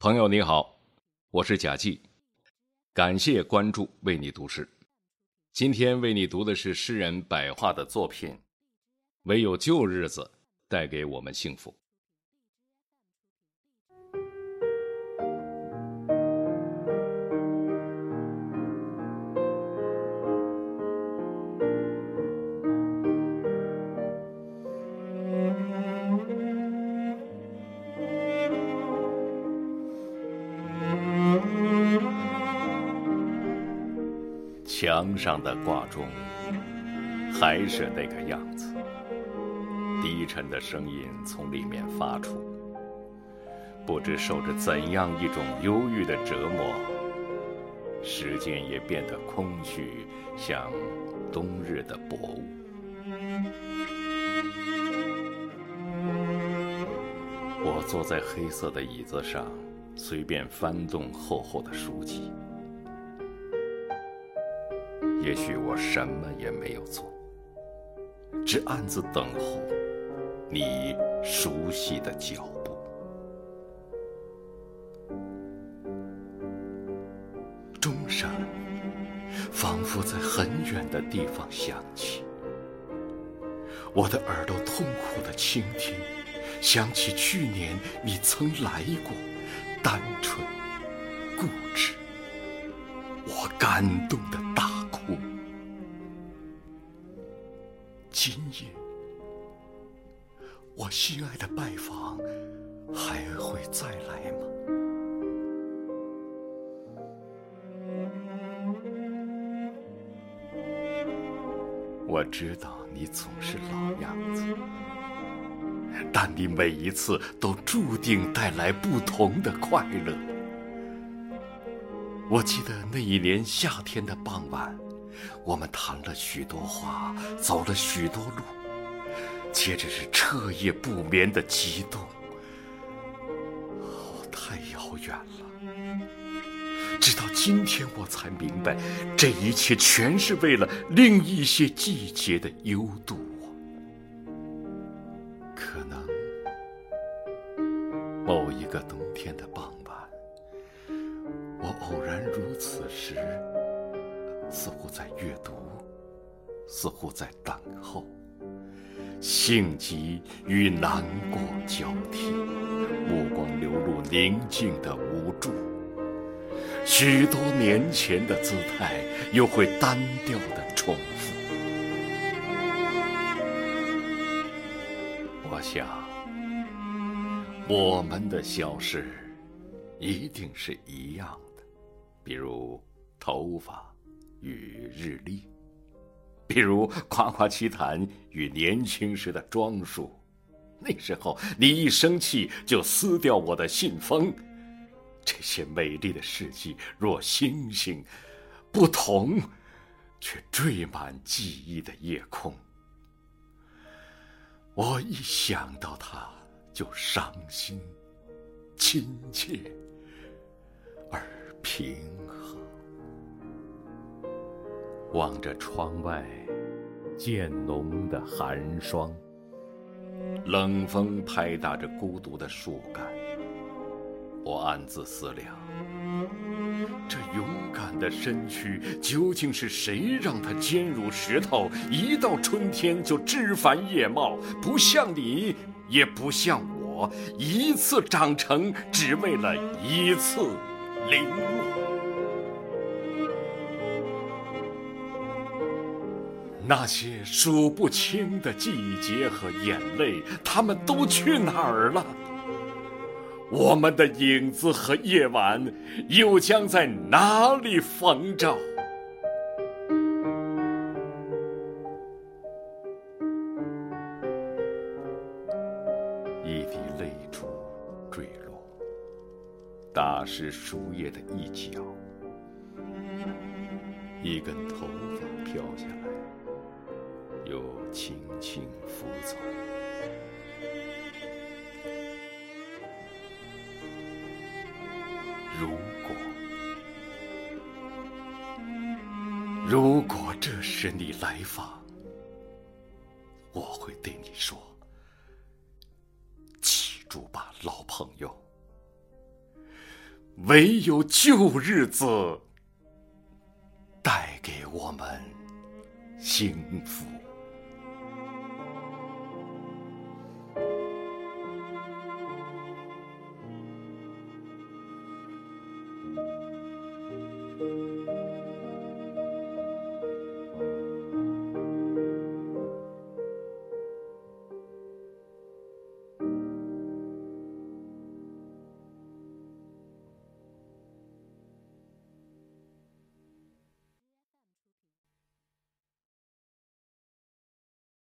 朋友你好，我是贾季，感谢关注，为你读诗。今天为你读的是诗人百桦的作品《唯有旧日子带给我们幸福》。墙上的挂钟还是那个样子，低沉的声音从里面发出。不知受着怎样一种忧郁的折磨，时间也变得空虚，像冬日的薄雾。我坐在黑色的椅子上，随便翻动厚厚的书籍。也许我什么也没有做，只暗自等候你熟悉的脚步。钟声仿佛在很远的地方响起，我的耳朵痛苦的倾听，想起去年你曾来过，单纯、固执，我感动的今夜，我心爱的拜访还会再来吗？我知道你总是老样子，但你每一次都注定带来不同的快乐。我记得那一年夏天的傍晚。我们谈了许多话，走了许多路，接着是彻夜不眠的激动。哦，太遥远了！直到今天，我才明白，这一切全是为了另一些季节的幽度。可能某一个冬天的傍晚，我偶然如此时。似乎在阅读，似乎在等候，性急与难过交替，目光流露宁静的无助。许多年前的姿态，又会单调的重复。我想，我们的消逝一定是一样的，比如头发。与日历，比如夸夸其谈与年轻时的装束，那时候你一生气就撕掉我的信封，这些美丽的事迹若星星，不同，却缀满记忆的夜空。我一想到它就伤心，亲切而平望着窗外渐浓的寒霜，冷风拍打着孤独的树干。我暗自思量：这勇敢的身躯究竟是谁让它坚如石头，一到春天就枝繁叶茂，不像你，也不像我，一次长成，只为了一次零落。那些数不清的季节和眼泪，他们都去哪儿了？我们的影子和夜晚，又将在哪里逢着？一滴泪珠坠落，打湿树叶的一角，一根头发飘下来。又轻轻拂走。如果，如果这时你来访，我会对你说：“记住吧，老朋友，唯有旧日子带给我们幸福。